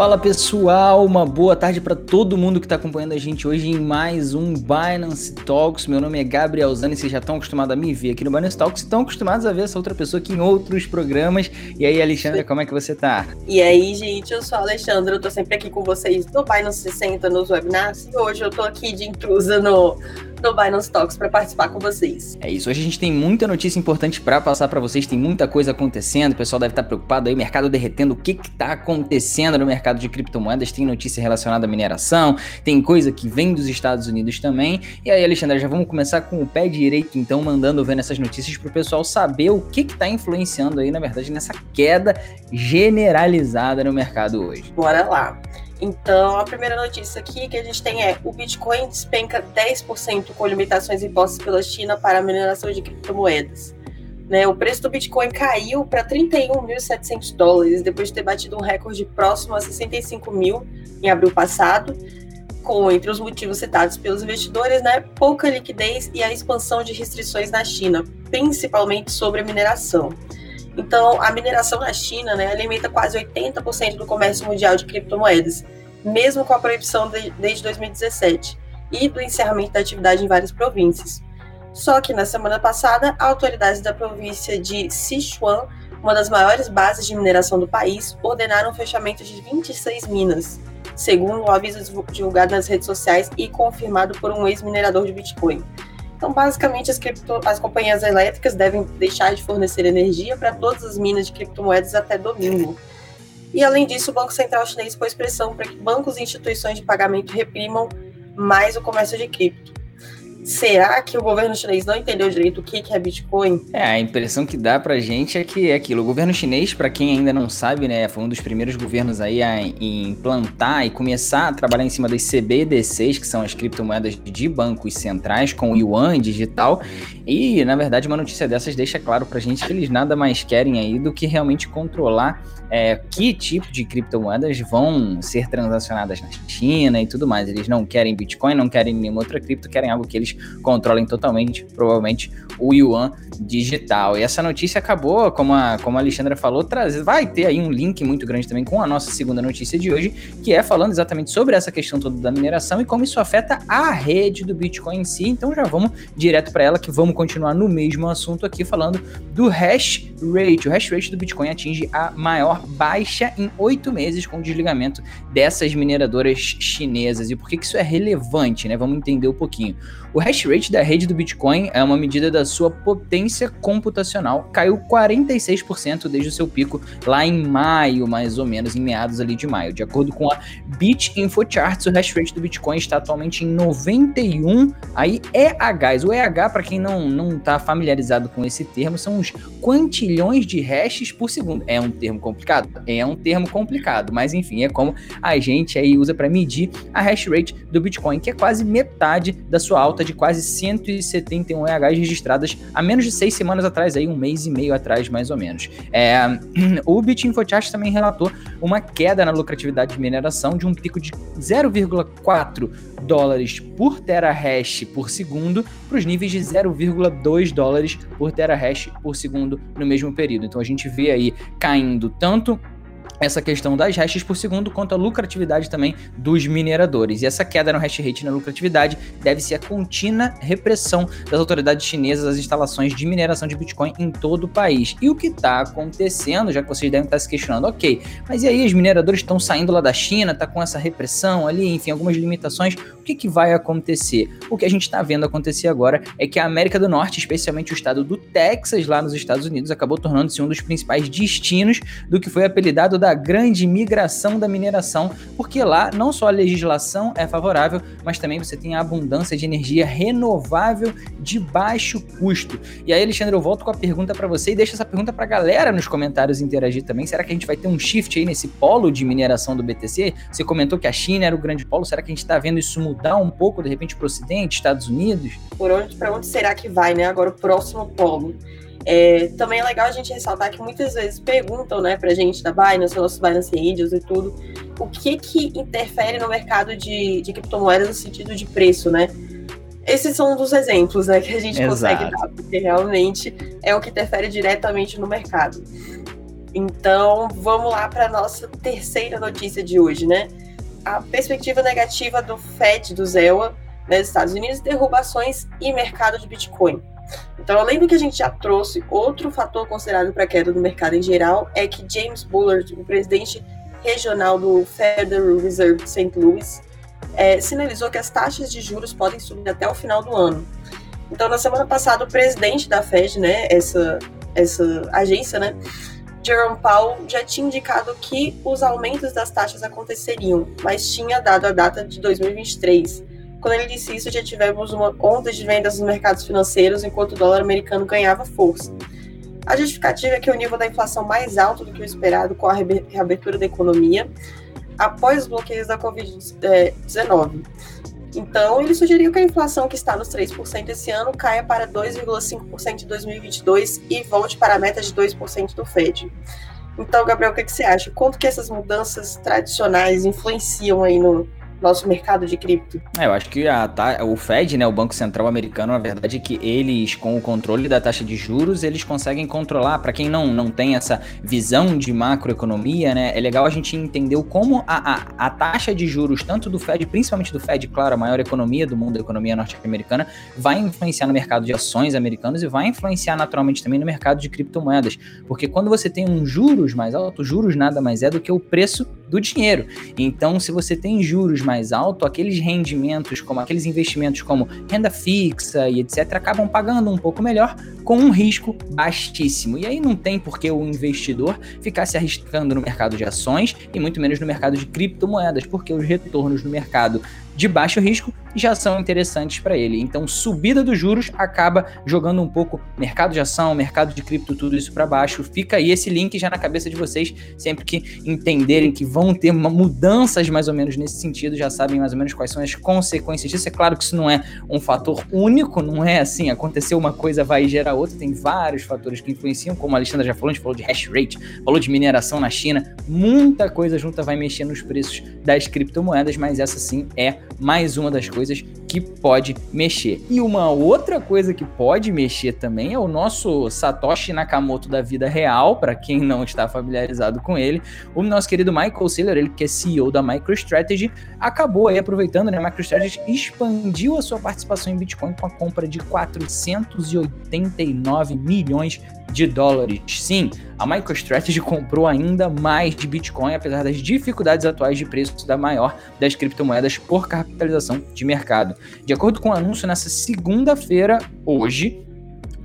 Fala pessoal, uma boa tarde para todo mundo que está acompanhando a gente hoje em mais um Binance Talks. Meu nome é Gabriel Zani, vocês já estão acostumados a me ver aqui no Binance Talks, estão acostumados a ver essa outra pessoa aqui em outros programas. E aí, Alexandra, como é que você tá? E aí, gente, eu sou a Alexandra, eu tô sempre aqui com vocês no Binance 60 nos webinars e hoje eu tô aqui de intrusa no no Binance Talks para participar com vocês. É isso, hoje a gente tem muita notícia importante para passar para vocês, tem muita coisa acontecendo, o pessoal deve estar tá preocupado aí, mercado derretendo, o que que tá acontecendo no mercado de criptomoedas, tem notícia relacionada à mineração, tem coisa que vem dos Estados Unidos também. E aí, Alexandre, já vamos começar com o pé direito, então, mandando ver essas notícias para o pessoal saber o que que tá influenciando aí, na verdade, nessa queda generalizada no mercado hoje. Bora lá. Então, a primeira notícia aqui que a gente tem é: o Bitcoin despenca 10% com limitações impostas pela China para a mineração de criptomoedas. Né, o preço do Bitcoin caiu para 31.700 dólares depois de ter batido um recorde próximo a 65 mil em abril passado, com entre os motivos citados pelos investidores, né, pouca liquidez e a expansão de restrições na China, principalmente sobre a mineração. Então, a mineração na China né, alimenta quase 80% do comércio mundial de criptomoedas, mesmo com a proibição de, desde 2017 e do encerramento da atividade em várias províncias. Só que na semana passada, autoridades da província de Sichuan, uma das maiores bases de mineração do país, ordenaram o fechamento de 26 minas, segundo o aviso divulgado nas redes sociais e confirmado por um ex-minerador de Bitcoin. Então, basicamente, as, cripto, as companhias elétricas devem deixar de fornecer energia para todas as minas de criptomoedas até domingo. E, além disso, o Banco Central chinês pôs pressão para que bancos e instituições de pagamento reprimam mais o comércio de cripto. Será que o governo chinês não entendeu direito o que é Bitcoin? É, a impressão que dá pra gente é que é aquilo. O governo chinês, para quem ainda não sabe, né, foi um dos primeiros governos aí a implantar e começar a trabalhar em cima das CBDCs, que são as criptomoedas de bancos centrais, com yuan digital. E, na verdade, uma notícia dessas deixa claro pra gente que eles nada mais querem aí do que realmente controlar é, que tipo de criptomoedas vão ser transacionadas na China e tudo mais. Eles não querem Bitcoin, não querem nenhuma outra cripto, querem algo que eles controlem totalmente, provavelmente, o yuan digital. E essa notícia acabou, como a, como a Alexandra falou, trazer, vai ter aí um link muito grande também com a nossa segunda notícia de hoje, que é falando exatamente sobre essa questão toda da mineração e como isso afeta a rede do Bitcoin em si. Então já vamos direto para ela, que vamos continuar no mesmo assunto aqui, falando do hash rate. O hash rate do Bitcoin atinge a maior baixa em oito meses com o desligamento dessas mineradoras chinesas. E por que, que isso é relevante, né? Vamos entender um pouquinho. O hash rate da rede do Bitcoin é uma medida da sua potência computacional. Caiu 46% desde o seu pico lá em maio, mais ou menos, em meados ali de maio. De acordo com a BitInfoCharts, o hash rate do Bitcoin está atualmente em 91 aí EHs. O EH, para quem não não está familiarizado com esse termo, são os quantilhões de hashes por segundo. É um termo complicado? É um termo complicado, mas enfim, é como a gente aí usa para medir a hash rate do Bitcoin, que é quase metade da sua alta de quase 171 EHs registradas há menos de seis semanas atrás, aí um mês e meio atrás, mais ou menos. É, o BitInfoChat também relatou uma queda na lucratividade de mineração de um pico de 0,4 dólares por terahash por segundo para os níveis de 0,2 dólares por terahash por segundo no mesmo período. Então a gente vê aí caindo tanto essa questão das hashes por segundo, quanto a lucratividade também dos mineradores. E essa queda no hash rate na lucratividade deve ser a contínua repressão das autoridades chinesas às instalações de mineração de Bitcoin em todo o país. E o que está acontecendo, já que vocês devem estar se questionando, ok, mas e aí os mineradores estão saindo lá da China, tá com essa repressão ali, enfim, algumas limitações, o que, que vai acontecer? O que a gente está vendo acontecer agora é que a América do Norte, especialmente o estado do Texas, lá nos Estados Unidos, acabou tornando-se um dos principais destinos do que foi apelidado da da grande migração da mineração, porque lá não só a legislação é favorável, mas também você tem a abundância de energia renovável de baixo custo. E aí, Alexandre, eu volto com a pergunta para você e deixo essa pergunta para a galera nos comentários interagir também. Será que a gente vai ter um shift aí nesse polo de mineração do BTC? Você comentou que a China era o grande polo, será que a gente está vendo isso mudar um pouco de repente para o Ocidente, Estados Unidos? Por onde, para onde será que vai, né? Agora o próximo polo. É, também é legal a gente ressaltar que muitas vezes perguntam, né, pra gente da Binance, nossos Binance Angels e tudo, o que que interfere no mercado de, de criptomoedas no sentido de preço, né? Esses são um dos exemplos né, que a gente Exato. consegue dar, porque realmente é o que interfere diretamente no mercado. Então, vamos lá para a nossa terceira notícia de hoje, né? A perspectiva negativa do Fed, do ZEWA, né, nos Estados Unidos, derrubações e mercado de Bitcoin. Então, além do que a gente já trouxe, outro fator considerado para a queda do mercado em geral é que James Bullard, o presidente regional do Federal Reserve de St. Louis, é, sinalizou que as taxas de juros podem subir até o final do ano. Então, na semana passada, o presidente da Fed, né, essa, essa agência, né, Jerome Powell já tinha indicado que os aumentos das taxas aconteceriam, mas tinha dado a data de 2023. Quando ele disse isso, já tivemos uma onda de vendas nos mercados financeiros, enquanto o dólar americano ganhava força. A justificativa é que o nível da inflação mais alto do que o esperado com a reabertura da economia após os bloqueios da Covid-19. Então, ele sugeriu que a inflação que está nos 3% esse ano caia para 2,5% em 2022 e volte para a meta de 2% do Fed. Então, Gabriel, o que, você acha? Quanto que essas mudanças tradicionais influenciam aí no, nosso mercado de cripto. É, eu acho que a, o Fed, né, o Banco Central Americano, na verdade é que eles, com o controle da taxa de juros, eles conseguem controlar. Para quem não, não tem essa visão de macroeconomia, né, é legal a gente entender como a, a, a taxa de juros, tanto do Fed, principalmente do Fed, claro, a maior economia do mundo, a economia norte-americana, vai influenciar no mercado de ações americanos e vai influenciar naturalmente também no mercado de criptomoedas. Porque quando você tem um juros mais alto, juros nada mais é do que o preço do dinheiro. Então, se você tem juros mais alto, aqueles rendimentos, como aqueles investimentos como renda fixa e etc, acabam pagando um pouco melhor com um risco baixíssimo. E aí não tem por que o investidor ficar se arriscando no mercado de ações e muito menos no mercado de criptomoedas, porque os retornos no mercado de baixo risco já são interessantes para ele. Então, subida dos juros acaba jogando um pouco mercado de ação, mercado de cripto, tudo isso para baixo. Fica aí esse link já na cabeça de vocês, sempre que entenderem que vão ter mudanças mais ou menos nesse sentido, já sabem mais ou menos quais são as consequências disso. É claro que isso não é um fator único, não é assim, aconteceu uma coisa vai gerar outra, tem vários fatores que influenciam, como a Alexandra já falou, a gente falou de hash rate, falou de mineração na China, muita coisa junta vai mexer nos preços das criptomoedas, mas essa sim é mais uma das coisas que pode mexer. E uma outra coisa que pode mexer também é o nosso Satoshi Nakamoto da vida real, para quem não está familiarizado com ele, o nosso querido Michael Saylor, ele que é CEO da MicroStrategy, acabou aí aproveitando, né, a MicroStrategy expandiu a sua participação em Bitcoin com a compra de 489 milhões de dólares. Sim, a MicroStrategy comprou ainda mais de Bitcoin, apesar das dificuldades atuais de preço da maior das criptomoedas por capitalização de mercado. De acordo com o anúncio nessa segunda-feira, hoje,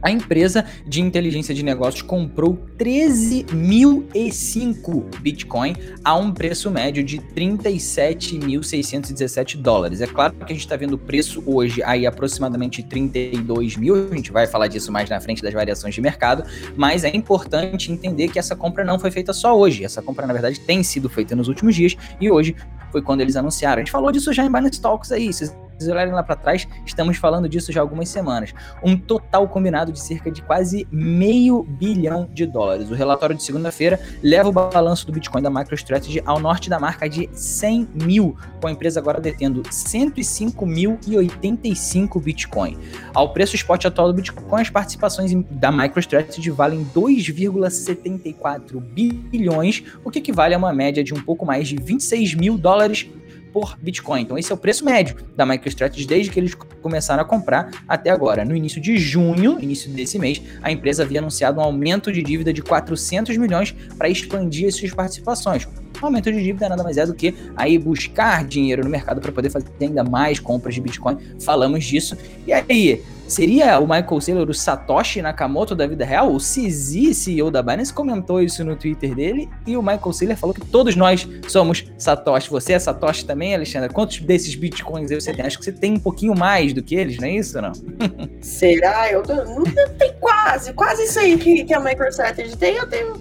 a empresa de inteligência de negócios comprou 13.005 Bitcoin a um preço médio de 37.617 dólares. É claro que a gente está vendo o preço hoje aí aproximadamente 32 mil, a gente vai falar disso mais na frente das variações de mercado, mas é importante entender que essa compra não foi feita só hoje. Essa compra, na verdade, tem sido feita nos últimos dias e hoje foi quando eles anunciaram. A gente falou disso já em Binance Talks aí, vocês olharem lá para trás, estamos falando disso já há algumas semanas. Um total combinado de cerca de quase meio bilhão de dólares. O relatório de segunda-feira leva o balanço do Bitcoin da MicroStrategy ao norte da marca de 100 mil, com a empresa agora detendo 105.085 Bitcoin. Ao preço spot atual do Bitcoin, as participações da MicroStrategy valem 2,74 bilhões, o que equivale a uma média de um pouco mais de 26 mil dólares por Bitcoin. Então esse é o preço médio da MicroStrategy desde que eles começaram a comprar até agora. No início de junho, início desse mês, a empresa havia anunciado um aumento de dívida de 400 milhões para expandir as suas participações. O aumento de dívida nada mais é do que aí buscar dinheiro no mercado para poder fazer ainda mais compras de Bitcoin. Falamos disso. E aí, Seria o Michael Saylor o Satoshi Nakamoto da vida real? O CZ, CEO da Binance, comentou isso no Twitter dele e o Michael Saylor falou que todos nós somos Satoshi. Você é Satoshi também, Alexandre? Quantos desses bitcoins você tem? Acho que você tem um pouquinho mais do que eles, não é isso não? Será? Eu tô, tem quase, quase isso aí que, que a MicroStrategy tem, eu tenho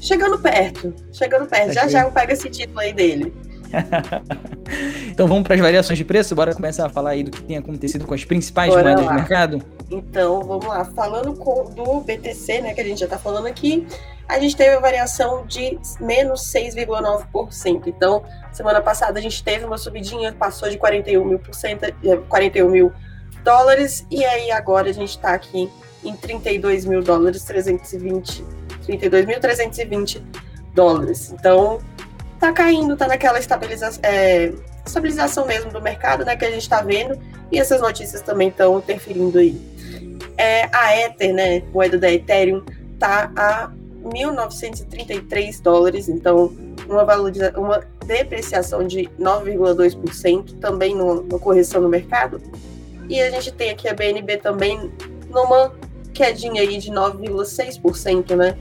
chegando perto, chegando perto. Tá já já eu pego esse título aí dele. então vamos para as variações de preço? Bora começar a falar aí do que tem acontecido com as principais Bora moedas lá. do mercado? Então, vamos lá. Falando com, do BTC, né, que a gente já está falando aqui, a gente teve a variação de menos 6,9%. Então, semana passada a gente teve uma subidinha, passou de 41 mil, por cento, 41 mil dólares, e aí agora a gente está aqui em 32 mil dólares, 320 32.320 dólares. Então, tá caindo, tá naquela estabilização, é, estabilização mesmo do mercado, né, que a gente está vendo, e essas notícias também estão interferindo aí. É, a Ether, né, moeda da Ethereum, tá a 1.933 dólares, então uma, valoriza uma depreciação de 9,2%, também numa correção no mercado. E a gente tem aqui a BNB também numa quedinha aí de 9,6%, né?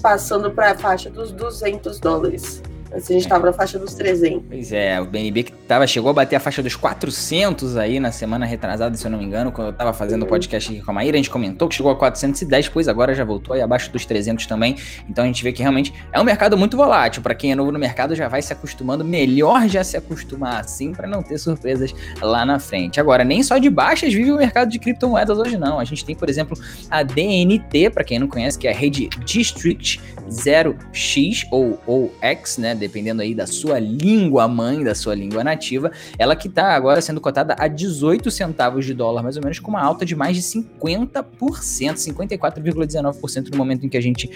Passando para a faixa dos 200 dólares. Antes a gente estava na faixa dos 300. Pois é, o BNB que tava, chegou a bater a faixa dos 400 aí na semana retrasada, se eu não me engano, quando eu estava fazendo o podcast aqui com a Maíra, a gente comentou que chegou a 410, pois agora já voltou aí abaixo dos 300 também. Então a gente vê que realmente é um mercado muito volátil. Para quem é novo no mercado já vai se acostumando, melhor já se acostumar assim para não ter surpresas lá na frente. Agora, nem só de baixas vive o mercado de criptomoedas hoje não. A gente tem, por exemplo, a DNT, para quem não conhece, que é a rede District 0x ou, ou X, né? dependendo aí da sua língua mãe, da sua língua nativa, ela que está agora sendo cotada a 18 centavos de dólar, mais ou menos, com uma alta de mais de 50%, 54,19% no momento em que a gente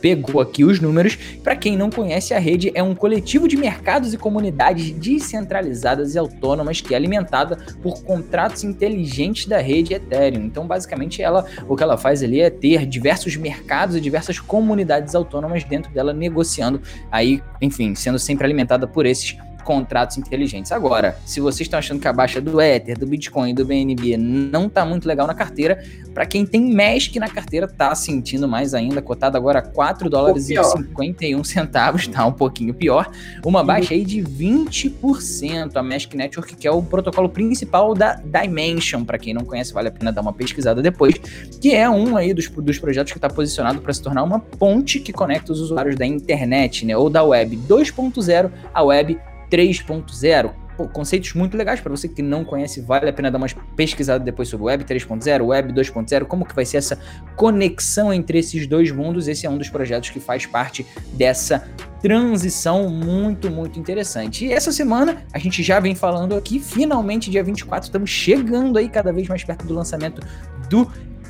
pegou aqui os números. Para quem não conhece, a rede é um coletivo de mercados e comunidades descentralizadas e autônomas que é alimentada por contratos inteligentes da rede Ethereum. Então, basicamente, ela o que ela faz ali é ter diversos mercados e diversas comunidades autônomas dentro dela negociando aí, enfim, sendo sempre alimentada por esses contratos inteligentes. Agora, se vocês estão achando que a baixa do Ether, do Bitcoin, do BNB não tá muito legal na carteira, para quem tem Mask na carteira tá sentindo mais ainda, cotado agora 4 dólares e 51 centavos, tá um pouquinho pior. Uma baixa aí de 20%, a Mask Network, que é o protocolo principal da Dimension, para quem não conhece, vale a pena dar uma pesquisada depois, que é um aí dos, dos projetos que está posicionado para se tornar uma ponte que conecta os usuários da internet, né, ou da web 2.0 à web 3.0. conceitos muito legais para você que não conhece, vale a pena dar uma pesquisada depois sobre Web 3.0, Web 2.0, como que vai ser essa conexão entre esses dois mundos. Esse é um dos projetos que faz parte dessa transição muito, muito interessante. E essa semana a gente já vem falando aqui, finalmente dia 24, estamos chegando aí cada vez mais perto do lançamento do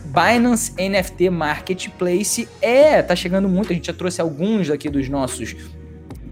Binance NFT Marketplace. É, tá chegando muito, a gente já trouxe alguns aqui dos nossos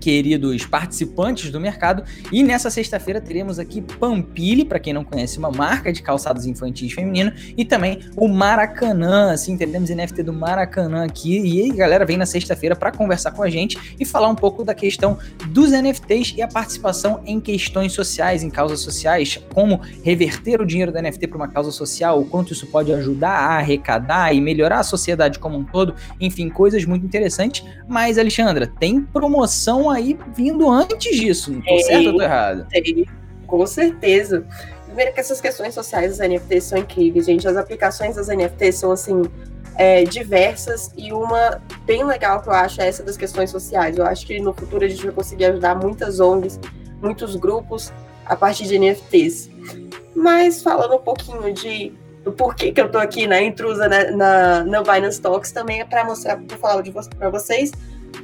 queridos participantes do mercado. E nessa sexta-feira teremos aqui Pampili, para quem não conhece, uma marca de calçados infantis feminino, e também o Maracanã, assim, teremos NFT do Maracanã aqui. E galera, vem na sexta-feira para conversar com a gente e falar um pouco da questão dos NFTs e a participação em questões sociais, em causas sociais, como reverter o dinheiro da NFT para uma causa social, o quanto isso pode ajudar a arrecadar e melhorar a sociedade como um todo, enfim, coisas muito interessantes. Mas, Alexandra, tem promoção aí vindo antes disso. Não tô certo ou tô errado? Tem, com certeza. Primeiro que essas questões sociais dos NFTs são incríveis, gente. As aplicações das NFTs são assim. É, diversas e uma bem legal que eu acho é essa das questões sociais. Eu acho que no futuro a gente vai conseguir ajudar muitas ONGs, muitos grupos a partir de NFTs. Mas falando um pouquinho de do porquê que eu tô aqui, né, intrusa né, na, na Binance Talks, também é para mostrar, para falar para vocês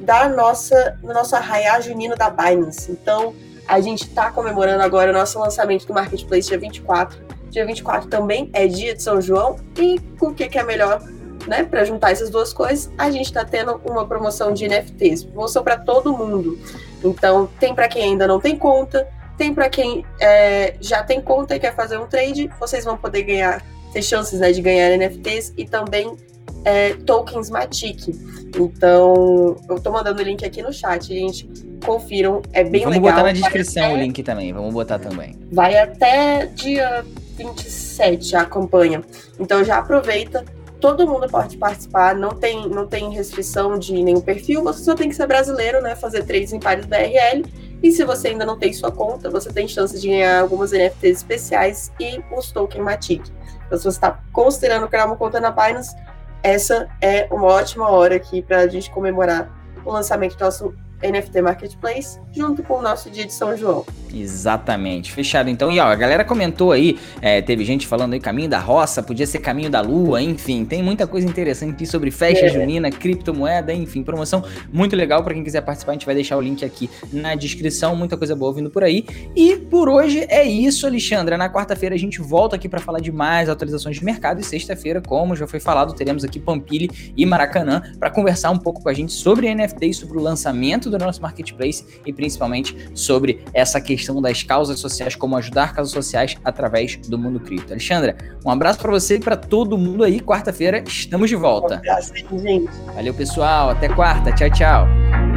da nossa, do nosso arraiá junino da Binance. Então, a gente está comemorando agora o nosso lançamento do Marketplace dia 24. Dia 24 também é dia de São João. E o que, que é melhor né, para juntar essas duas coisas? A gente está tendo uma promoção de NFTs. Promoção para todo mundo. Então, tem para quem ainda não tem conta, tem para quem é, já tem conta e quer fazer um trade. Vocês vão poder ganhar, ter chances né, de ganhar NFTs e também é, tokens Matic. Então, eu tô mandando o link aqui no chat, gente. Confiram, é bem Vamos legal. Vamos botar na descrição até... o link também, vamos botar também. Vai até dia 27 a campanha. Então já aproveita, todo mundo pode participar, não tem, não tem restrição de nenhum perfil, você só tem que ser brasileiro, né? Fazer trades em pares BRL. E se você ainda não tem sua conta, você tem chance de ganhar algumas NFTs especiais e os tokens Matic. Então, se você está considerando criar uma conta na Binance, essa é uma ótima hora aqui para a gente comemorar o lançamento do nosso NFT Marketplace, junto com o nosso dia de São João. Exatamente. Fechado então. E ó, a galera comentou aí, é, teve gente falando aí caminho da roça, podia ser caminho da lua, enfim, tem muita coisa interessante sobre festa é. junina, criptomoeda, enfim, promoção muito legal para quem quiser participar, a gente vai deixar o link aqui na descrição, muita coisa boa vindo por aí. E por hoje é isso, Alexandra. Na quarta-feira a gente volta aqui para falar de mais atualizações de mercado e sexta-feira, como já foi falado, teremos aqui Pampili e Maracanã para conversar um pouco com a gente sobre NFT, sobre o lançamento do nosso marketplace e principalmente sobre essa questão das causas sociais, como ajudar causas sociais através do mundo cripto. Alexandra, um abraço para você e para todo mundo aí. Quarta-feira estamos de volta. Um abraço, gente. Valeu, pessoal. Até quarta. Tchau, tchau.